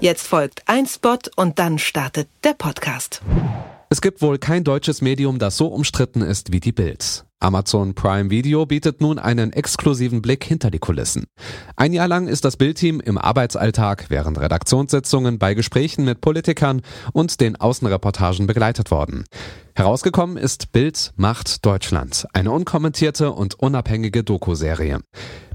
Jetzt folgt ein Spot und dann startet der Podcast. Es gibt wohl kein deutsches Medium, das so umstritten ist wie die Bild. Amazon Prime Video bietet nun einen exklusiven Blick hinter die Kulissen. Ein Jahr lang ist das Bildteam im Arbeitsalltag während Redaktionssitzungen bei Gesprächen mit Politikern und den Außenreportagen begleitet worden. Herausgekommen ist Bild macht Deutschland, eine unkommentierte und unabhängige Doku-Serie.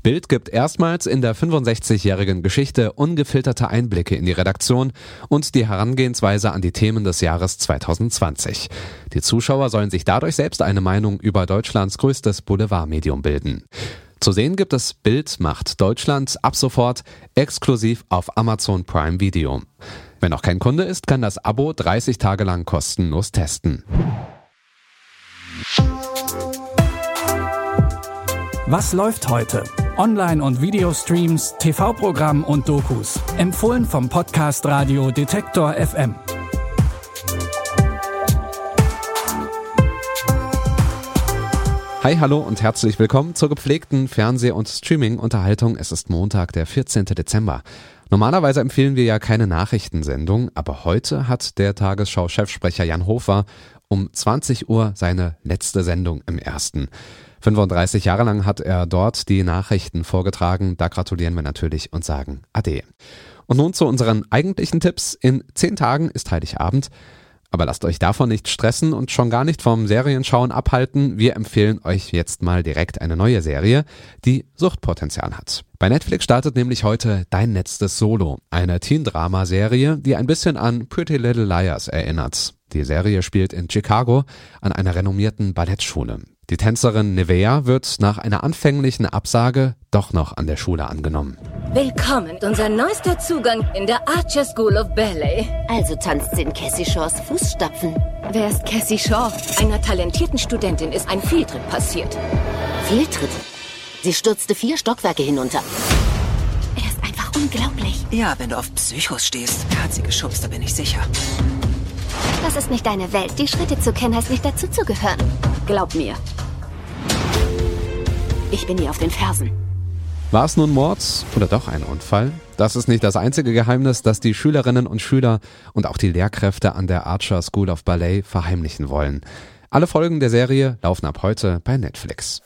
Bild gibt erstmals in der 65-jährigen Geschichte ungefilterte Einblicke in die Redaktion und die Herangehensweise an die Themen des Jahres 2020. Die Zuschauer sollen sich dadurch selbst eine Meinung über Deutschlands größtes Boulevardmedium bilden. Zu sehen gibt es Bild macht Deutschland ab sofort exklusiv auf Amazon Prime Video. Wer noch kein Kunde ist, kann das Abo 30 Tage lang kostenlos testen. Was läuft heute? Online- und Videostreams, TV-Programm und Dokus. Empfohlen vom Podcast Radio Detektor FM. Hi, hallo und herzlich willkommen zur gepflegten Fernseh- und Streaming-Unterhaltung. Es ist Montag, der 14. Dezember. Normalerweise empfehlen wir ja keine Nachrichtensendung, aber heute hat der Tagesschau-Chefsprecher Jan Hofer um 20 Uhr seine letzte Sendung im ersten. 35 Jahre lang hat er dort die Nachrichten vorgetragen. Da gratulieren wir natürlich und sagen Ade. Und nun zu unseren eigentlichen Tipps. In zehn Tagen ist Heiligabend. Aber lasst euch davon nicht stressen und schon gar nicht vom Serienschauen abhalten. Wir empfehlen euch jetzt mal direkt eine neue Serie, die Suchtpotenzial hat. Bei Netflix startet nämlich heute Dein letztes Solo, eine Teen-Drama-Serie, die ein bisschen an Pretty Little Liars erinnert. Die Serie spielt in Chicago an einer renommierten Ballettschule. Die Tänzerin Nevea wird nach einer anfänglichen Absage doch noch an der Schule angenommen. Willkommen, unser neuester Zugang in der Archer School of Ballet. Also tanzt sie in Cassie Shaws Fußstapfen. Wer ist Cassie Shaw? Einer talentierten Studentin ist ein Fehltritt passiert. Fehltritt? Sie stürzte vier Stockwerke hinunter. Er ist einfach unglaublich. Ja, wenn du auf Psychos stehst. Er hat sie geschubst, da bin ich sicher. Das ist nicht deine Welt. Die Schritte zu kennen heißt nicht dazu zu gehören. Glaub mir. Ich bin ihr auf den Fersen. War es nun Mord oder doch ein Unfall? Das ist nicht das einzige Geheimnis, das die Schülerinnen und Schüler und auch die Lehrkräfte an der Archer School of Ballet verheimlichen wollen. Alle Folgen der Serie laufen ab heute bei Netflix.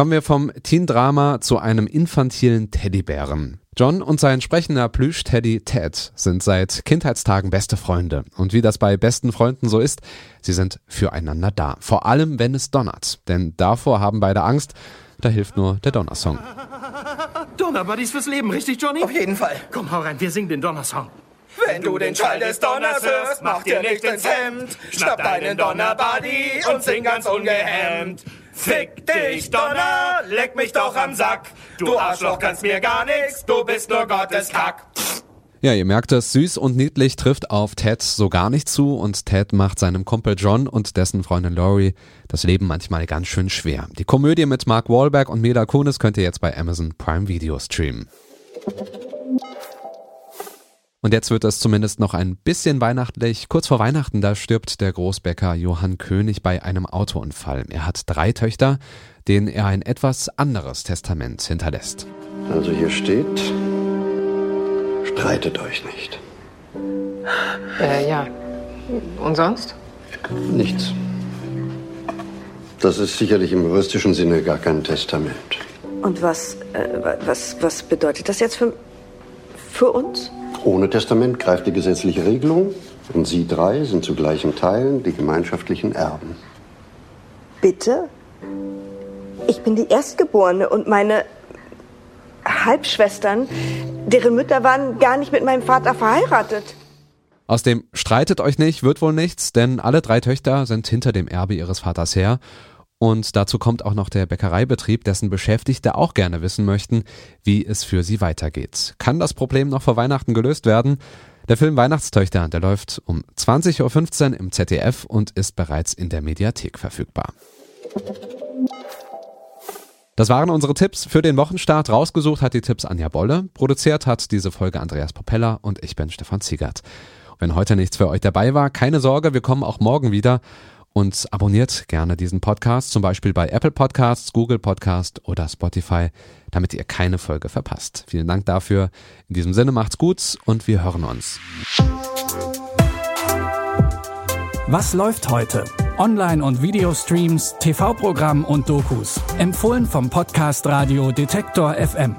Kommen wir vom Teen-Drama zu einem infantilen Teddybären. John und sein sprechender Plüsch-Teddy Ted sind seit Kindheitstagen beste Freunde. Und wie das bei besten Freunden so ist, sie sind füreinander da. Vor allem, wenn es donnert. Denn davor haben beide Angst. Da hilft nur der Donnersong. Donnerbuddies fürs Leben, richtig, Johnny? Auf jeden Fall. Komm, hau rein, wir singen den Donnersong. Wenn du den Schall des Donners hörst, mach dir nicht ins Hemd. Schnapp deinen Donnerbuddy und sing ganz ungehemmt. Fick dich, Donner, leck mich doch am Sack. Du Arschloch kannst mir gar nichts, du bist nur Gottes Kack. Ja, ihr merkt es, süß und niedlich trifft auf Ted so gar nicht zu und Ted macht seinem Kumpel John und dessen Freundin Laurie das Leben manchmal ganz schön schwer. Die Komödie mit Mark Wahlberg und Mila Kunis könnt ihr jetzt bei Amazon Prime Video streamen. Und jetzt wird es zumindest noch ein bisschen weihnachtlich. Kurz vor Weihnachten, da stirbt der Großbäcker Johann König bei einem Autounfall. Er hat drei Töchter, denen er ein etwas anderes Testament hinterlässt. Also hier steht, streitet euch nicht. Äh, ja. Und sonst? Nichts. Das ist sicherlich im juristischen Sinne gar kein Testament. Und was, äh, was, was bedeutet das jetzt für, für uns? Ohne Testament greift die gesetzliche Regelung und Sie drei sind zu gleichen Teilen die gemeinschaftlichen Erben. Bitte? Ich bin die Erstgeborene und meine Halbschwestern, deren Mütter waren gar nicht mit meinem Vater verheiratet. Aus dem Streitet euch nicht wird wohl nichts, denn alle drei Töchter sind hinter dem Erbe ihres Vaters her. Und dazu kommt auch noch der Bäckereibetrieb, dessen Beschäftigte auch gerne wissen möchten, wie es für sie weitergeht. Kann das Problem noch vor Weihnachten gelöst werden? Der Film Weihnachtstöchter, der läuft um 20.15 Uhr im ZDF und ist bereits in der Mediathek verfügbar. Das waren unsere Tipps für den Wochenstart. Rausgesucht hat die Tipps Anja Bolle. Produziert hat diese Folge Andreas Popella und ich bin Stefan Ziegert. Wenn heute nichts für euch dabei war, keine Sorge, wir kommen auch morgen wieder. Und abonniert gerne diesen Podcast, zum Beispiel bei Apple Podcasts, Google Podcast oder Spotify, damit ihr keine Folge verpasst. Vielen Dank dafür. In diesem Sinne macht's gut und wir hören uns. Was läuft heute? Online- und Videostreams, TV-Programm und Dokus. Empfohlen vom Podcast Radio Detektor FM.